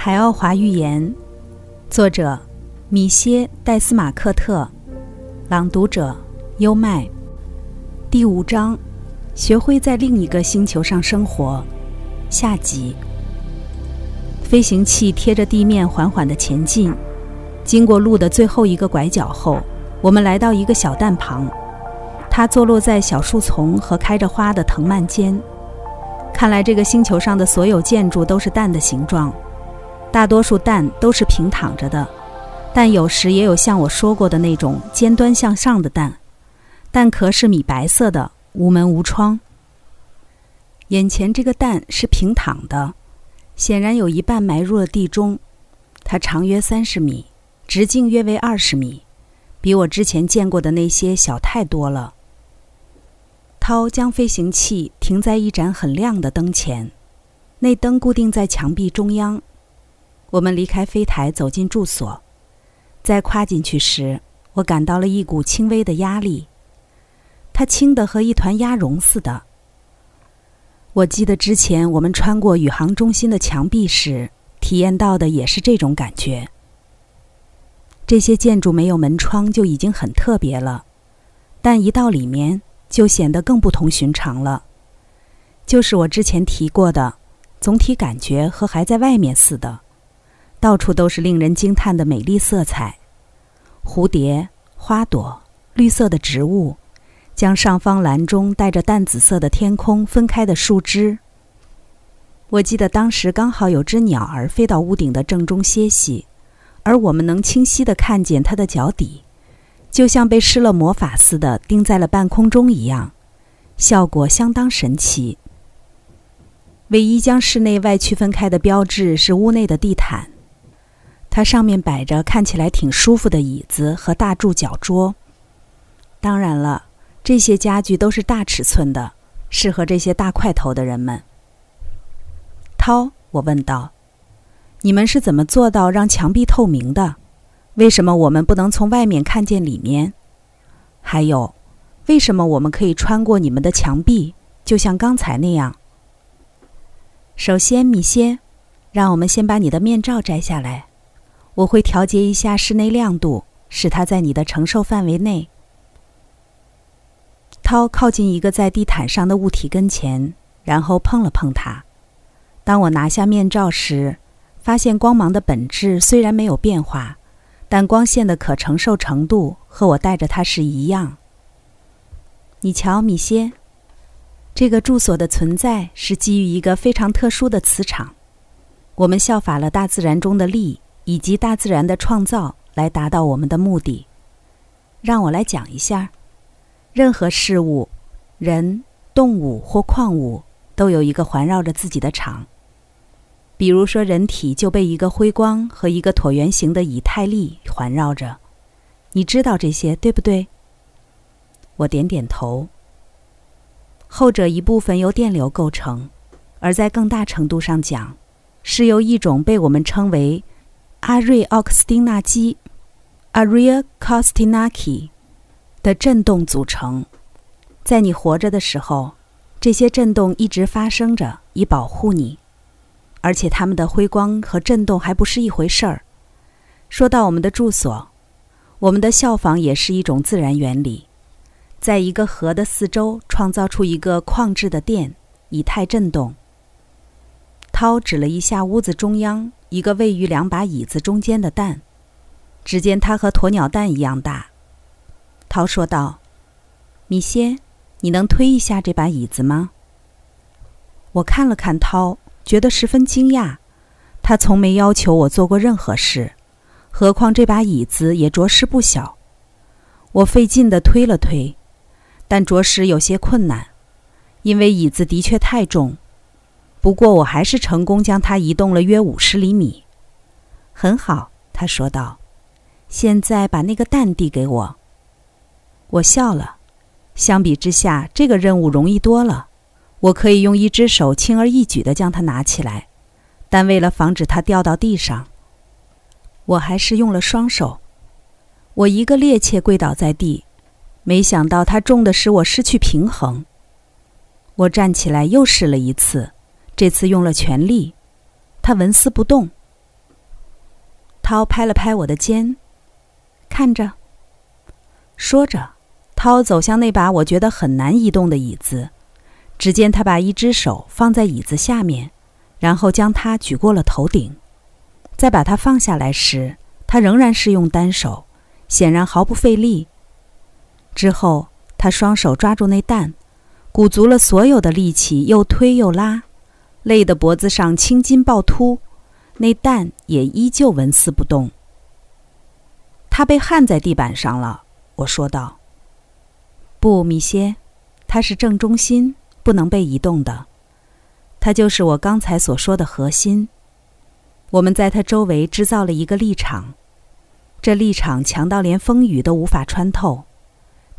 海奥华寓言，作者米歇·戴斯马克特，朗读者优麦。第五章：学会在另一个星球上生活。下集。飞行器贴着地面缓缓地前进，经过路的最后一个拐角后，我们来到一个小蛋旁。它坐落在小树丛和开着花的藤蔓间。看来这个星球上的所有建筑都是蛋的形状。大多数蛋都是平躺着的，但有时也有像我说过的那种尖端向上的蛋。蛋壳是米白色的，无门无窗。眼前这个蛋是平躺的，显然有一半埋入了地中。它长约三十米，直径约为二十米，比我之前见过的那些小太多了。涛将飞行器停在一盏很亮的灯前，那灯固定在墙壁中央。我们离开飞台，走进住所。在跨进去时，我感到了一股轻微的压力，它轻得和一团鸭绒似的。我记得之前我们穿过宇航中心的墙壁时，体验到的也是这种感觉。这些建筑没有门窗就已经很特别了，但一到里面就显得更不同寻常了。就是我之前提过的，总体感觉和还在外面似的。到处都是令人惊叹的美丽色彩，蝴蝶、花朵、绿色的植物，将上方蓝中带着淡紫色的天空分开的树枝。我记得当时刚好有只鸟儿飞到屋顶的正中歇息，而我们能清晰地看见它的脚底，就像被施了魔法似的钉在了半空中一样，效果相当神奇。唯一将室内外区分开的标志是屋内的地毯。它上面摆着看起来挺舒服的椅子和大柱脚桌。当然了，这些家具都是大尺寸的，适合这些大块头的人们。涛，我问道：“你们是怎么做到让墙壁透明的？为什么我们不能从外面看见里面？还有，为什么我们可以穿过你们的墙壁，就像刚才那样？”首先，米歇，让我们先把你的面罩摘下来。我会调节一下室内亮度，使它在你的承受范围内。涛靠近一个在地毯上的物体跟前，然后碰了碰它。当我拿下面罩时，发现光芒的本质虽然没有变化，但光线的可承受程度和我戴着它时一样。你瞧，米歇，这个住所的存在是基于一个非常特殊的磁场。我们效法了大自然中的力。以及大自然的创造来达到我们的目的。让我来讲一下，任何事物、人、动物或矿物都有一个环绕着自己的场。比如说，人体就被一个辉光和一个椭圆形的以太力环绕着。你知道这些，对不对？我点点头。后者一部分由电流构成，而在更大程度上讲，是由一种被我们称为。阿瑞奥克斯汀纳基 （Aria Kostinaki） 的振动组成。在你活着的时候，这些振动一直发生着，以保护你。而且，它们的辉光和振动还不是一回事儿。说到我们的住所，我们的效仿也是一种自然原理，在一个河的四周创造出一个矿质的电以太振动。涛指了一下屋子中央。一个位于两把椅子中间的蛋，只见它和鸵鸟蛋一样大。涛说道：“米歇，你能推一下这把椅子吗？”我看了看涛，觉得十分惊讶。他从没要求我做过任何事，何况这把椅子也着实不小。我费劲地推了推，但着实有些困难，因为椅子的确太重。不过，我还是成功将它移动了约五十厘米。很好，他说道。现在把那个蛋递给我。我笑了。相比之下，这个任务容易多了。我可以用一只手轻而易举地将它拿起来，但为了防止它掉到地上，我还是用了双手。我一个趔趄跪倒在地，没想到它重的使我失去平衡。我站起来又试了一次。这次用了全力，他纹丝不动。涛拍了拍我的肩，看着。说着，涛走向那把我觉得很难移动的椅子。只见他把一只手放在椅子下面，然后将它举过了头顶。再把它放下来时，他仍然是用单手，显然毫不费力。之后，他双手抓住那蛋，鼓足了所有的力气，又推又拉，累得脖子上青筋暴突。那蛋也依旧纹丝不动。他被焊在地板上了，我说道。不，米歇，它是正中心，不能被移动的。它就是我刚才所说的核心。我们在它周围制造了一个立场，这立场强到连风雨都无法穿透。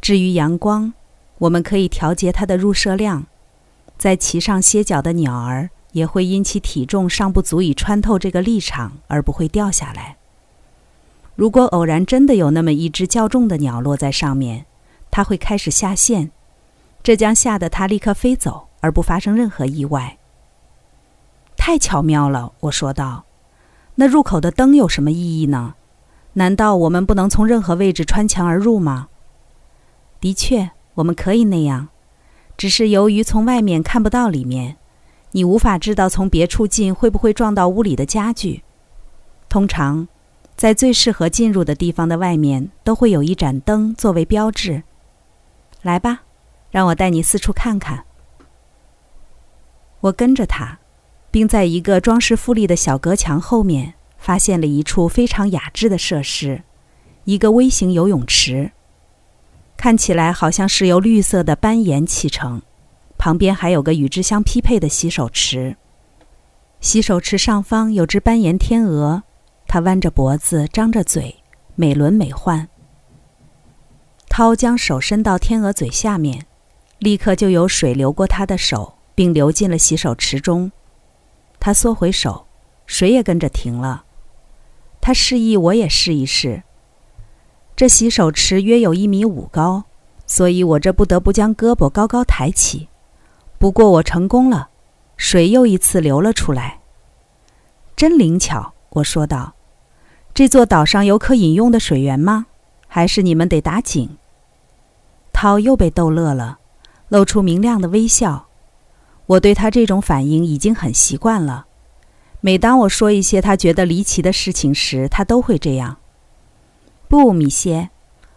至于阳光，我们可以调节它的入射量，在其上歇脚的鸟儿。也会因其体重尚不足以穿透这个立场而不会掉下来。如果偶然真的有那么一只较重的鸟落在上面，它会开始下线，这将吓得它立刻飞走而不发生任何意外。太巧妙了，我说道。那入口的灯有什么意义呢？难道我们不能从任何位置穿墙而入吗？的确，我们可以那样，只是由于从外面看不到里面。你无法知道从别处进会不会撞到屋里的家具。通常，在最适合进入的地方的外面都会有一盏灯作为标志。来吧，让我带你四处看看。我跟着他，并在一个装饰富丽的小隔墙后面发现了一处非常雅致的设施——一个微型游泳池，看起来好像是由绿色的斑岩砌成。旁边还有个与之相匹配的洗手池。洗手池上方有只斑岩天鹅，它弯着脖子，张着嘴，美轮美奂。涛将手伸到天鹅嘴下面，立刻就有水流过他的手，并流进了洗手池中。他缩回手，水也跟着停了。他示意我也试一试。这洗手池约有一米五高，所以我这不得不将胳膊高高抬起。不过我成功了，水又一次流了出来。真灵巧，我说道。这座岛上有可饮用的水源吗？还是你们得打井？涛又被逗乐了，露出明亮的微笑。我对他这种反应已经很习惯了。每当我说一些他觉得离奇的事情时，他都会这样。不，米歇，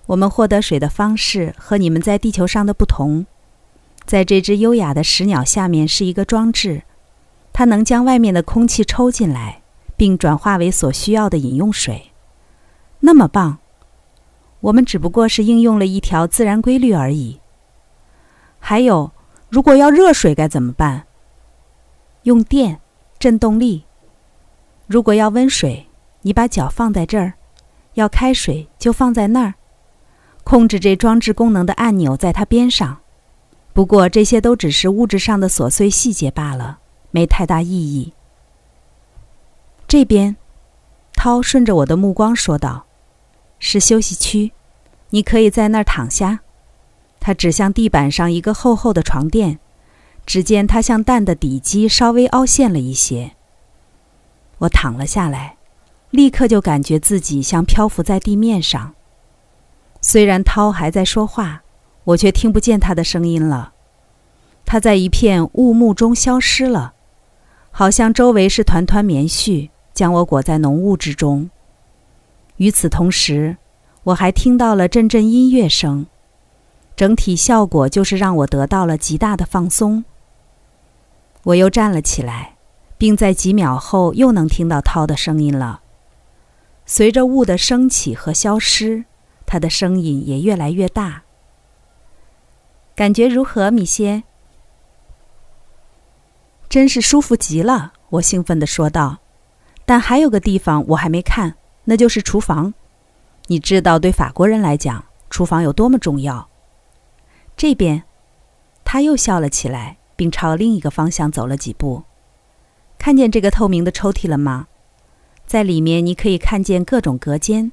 我们获得水的方式和你们在地球上的不同。在这只优雅的石鸟下面是一个装置，它能将外面的空气抽进来，并转化为所需要的饮用水。那么棒！我们只不过是应用了一条自然规律而已。还有，如果要热水该怎么办？用电，振动力。如果要温水，你把脚放在这儿；要开水，就放在那儿。控制这装置功能的按钮在它边上。不过这些都只是物质上的琐碎细节罢了，没太大意义。这边，涛顺着我的目光说道：“是休息区，你可以在那儿躺下。”他指向地板上一个厚厚的床垫，只见它像蛋的底基稍微凹陷了一些。我躺了下来，立刻就感觉自己像漂浮在地面上。虽然涛还在说话。我却听不见他的声音了，他在一片雾幕中消失了，好像周围是团团棉絮，将我裹在浓雾之中。与此同时，我还听到了阵阵音乐声，整体效果就是让我得到了极大的放松。我又站了起来，并在几秒后又能听到涛的声音了。随着雾的升起和消失，他的声音也越来越大。感觉如何，米歇？真是舒服极了，我兴奋地说道。但还有个地方我还没看，那就是厨房。你知道，对法国人来讲，厨房有多么重要。这边，他又笑了起来，并朝另一个方向走了几步。看见这个透明的抽屉了吗？在里面，你可以看见各种隔间，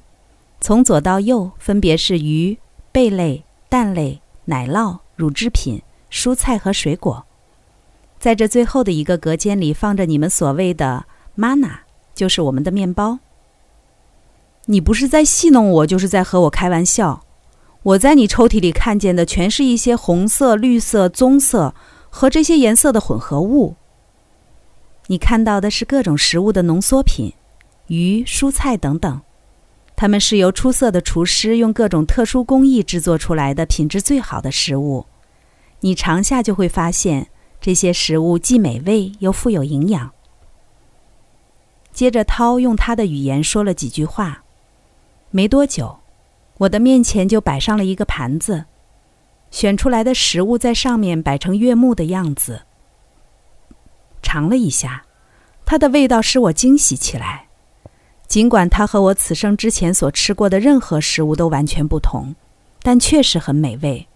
从左到右分别是鱼、贝类、蛋类、奶酪。乳制品、蔬菜和水果，在这最后的一个隔间里放着你们所谓的 “mana”，就是我们的面包。你不是在戏弄我，就是在和我开玩笑。我在你抽屉里看见的全是一些红色、绿色、棕色和这些颜色的混合物。你看到的是各种食物的浓缩品，鱼、蔬菜等等，它们是由出色的厨师用各种特殊工艺制作出来的品质最好的食物。你尝下就会发现，这些食物既美味又富有营养。接着，涛用他的语言说了几句话。没多久，我的面前就摆上了一个盘子，选出来的食物在上面摆成悦目的样子。尝了一下，它的味道使我惊喜起来。尽管它和我此生之前所吃过的任何食物都完全不同，但确实很美味。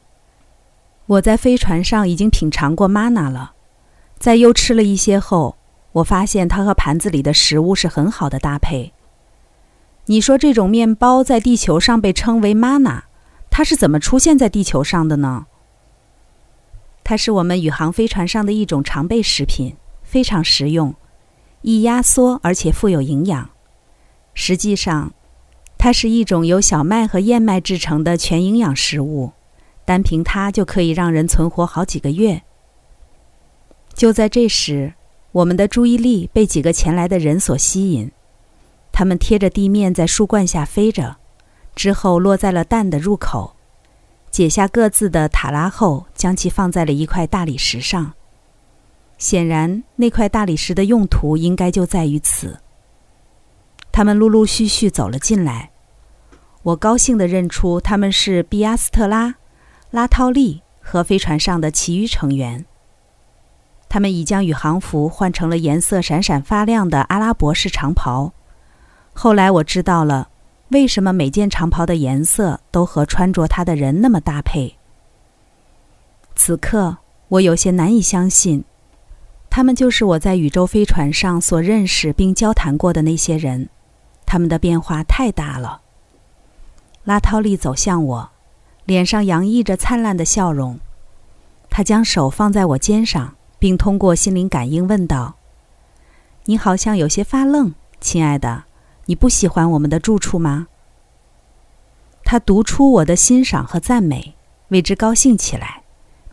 我在飞船上已经品尝过玛娜了，在又吃了一些后，我发现它和盘子里的食物是很好的搭配。你说这种面包在地球上被称为 mana，它是怎么出现在地球上的呢？它是我们宇航飞船上的一种常备食品，非常实用，易压缩而且富有营养。实际上，它是一种由小麦和燕麦制成的全营养食物，单凭它就可以让人存活好几个月。就在这时，我们的注意力被几个前来的人所吸引。他们贴着地面在树冠下飞着，之后落在了蛋的入口，解下各自的塔拉后，将其放在了一块大理石上。显然，那块大理石的用途应该就在于此。他们陆陆续续走了进来，我高兴地认出他们是比阿斯特拉、拉涛利和飞船上的其余成员。他们已将宇航服换成了颜色闪闪发亮的阿拉伯式长袍。后来我知道了，为什么每件长袍的颜色都和穿着它的人那么搭配。此刻我有些难以相信，他们就是我在宇宙飞船上所认识并交谈过的那些人，他们的变化太大了。拉涛利走向我，脸上洋溢着灿烂的笑容，他将手放在我肩上，并通过心灵感应问道：“你好像有些发愣，亲爱的。”你不喜欢我们的住处吗？他读出我的欣赏和赞美，为之高兴起来，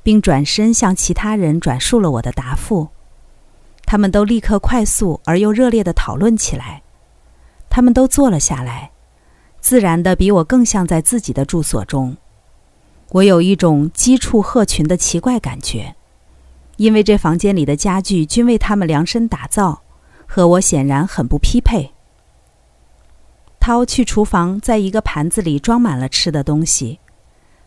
并转身向其他人转述了我的答复。他们都立刻快速而又热烈地讨论起来。他们都坐了下来，自然的比我更像在自己的住所中。我有一种鸡畜鹤群的奇怪感觉，因为这房间里的家具均为他们量身打造，和我显然很不匹配。涛去厨房，在一个盘子里装满了吃的东西。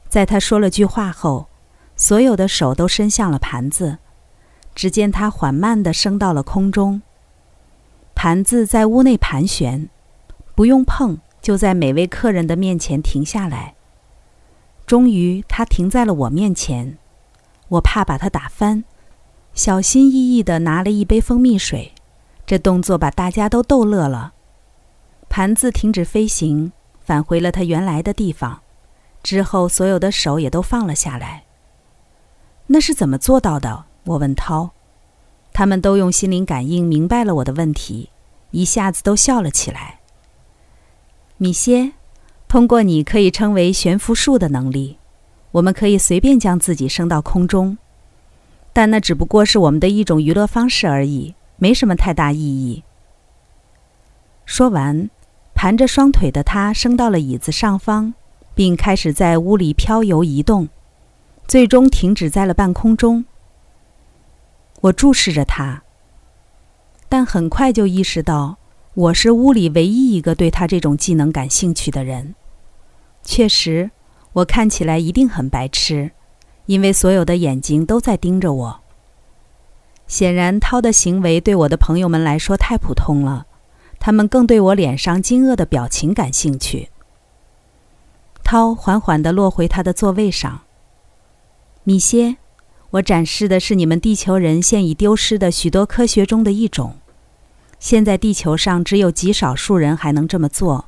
在他说了句话后，所有的手都伸向了盘子。只见他缓慢地升到了空中。盘子在屋内盘旋，不用碰，就在每位客人的面前停下来。终于，他停在了我面前。我怕把他打翻，小心翼翼地拿了一杯蜂蜜水。这动作把大家都逗乐了。盘子停止飞行，返回了它原来的地方。之后，所有的手也都放了下来。那是怎么做到的？我问涛。他们都用心灵感应明白了我的问题，一下子都笑了起来。米歇，通过你可以称为悬浮术的能力，我们可以随便将自己升到空中，但那只不过是我们的一种娱乐方式而已，没什么太大意义。说完。盘着双腿的他升到了椅子上方，并开始在屋里漂游移动，最终停止在了半空中。我注视着他，但很快就意识到我是屋里唯一一个对他这种技能感兴趣的人。确实，我看起来一定很白痴，因为所有的眼睛都在盯着我。显然，涛的行为对我的朋友们来说太普通了。他们更对我脸上惊愕的表情感兴趣。涛缓缓地落回他的座位上。米歇，我展示的是你们地球人现已丢失的许多科学中的一种。现在地球上只有极少数人还能这么做。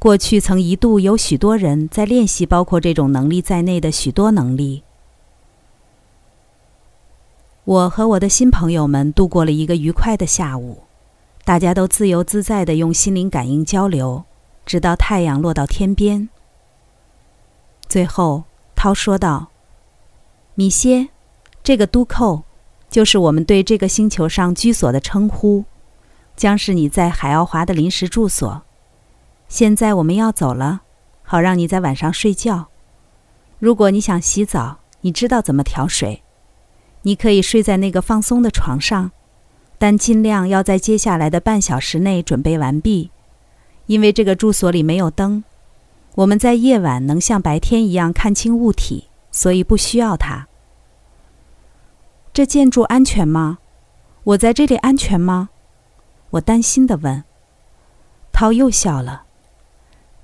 过去曾一度有许多人在练习包括这种能力在内的许多能力。我和我的新朋友们度过了一个愉快的下午。大家都自由自在地用心灵感应交流，直到太阳落到天边。最后，涛说道：“米歇，这个都寇，就是我们对这个星球上居所的称呼，将是你在海奥华的临时住所。现在我们要走了，好让你在晚上睡觉。如果你想洗澡，你知道怎么调水，你可以睡在那个放松的床上。”但尽量要在接下来的半小时内准备完毕，因为这个住所里没有灯，我们在夜晚能像白天一样看清物体，所以不需要它。这建筑安全吗？我在这里安全吗？我担心地问。涛又笑了。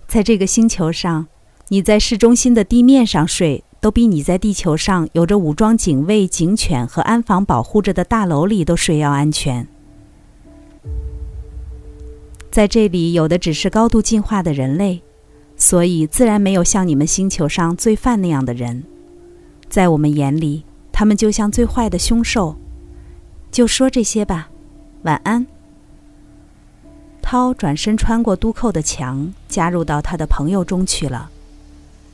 在这个星球上，你在市中心的地面上睡。都比你在地球上有着武装警卫、警犬和安防保护着的大楼里都睡要安全。在这里，有的只是高度进化的人类，所以自然没有像你们星球上罪犯那样的人。在我们眼里，他们就像最坏的凶兽。就说这些吧，晚安。涛转身穿过都寇的墙，加入到他的朋友中去了。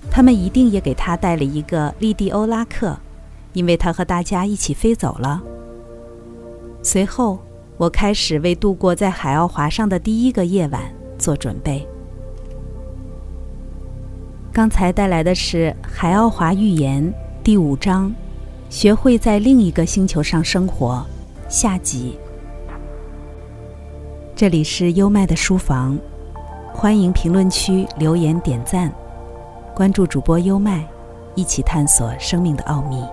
他们一定也给他带了一个利蒂欧拉克，因为他和大家一起飞走了。随后，我开始为度过在海奥华上的第一个夜晚做准备。刚才带来的是《海奥华寓言》第五章：学会在另一个星球上生活下集。这里是优麦的书房，欢迎评论区留言点赞。关注主播优麦，一起探索生命的奥秘。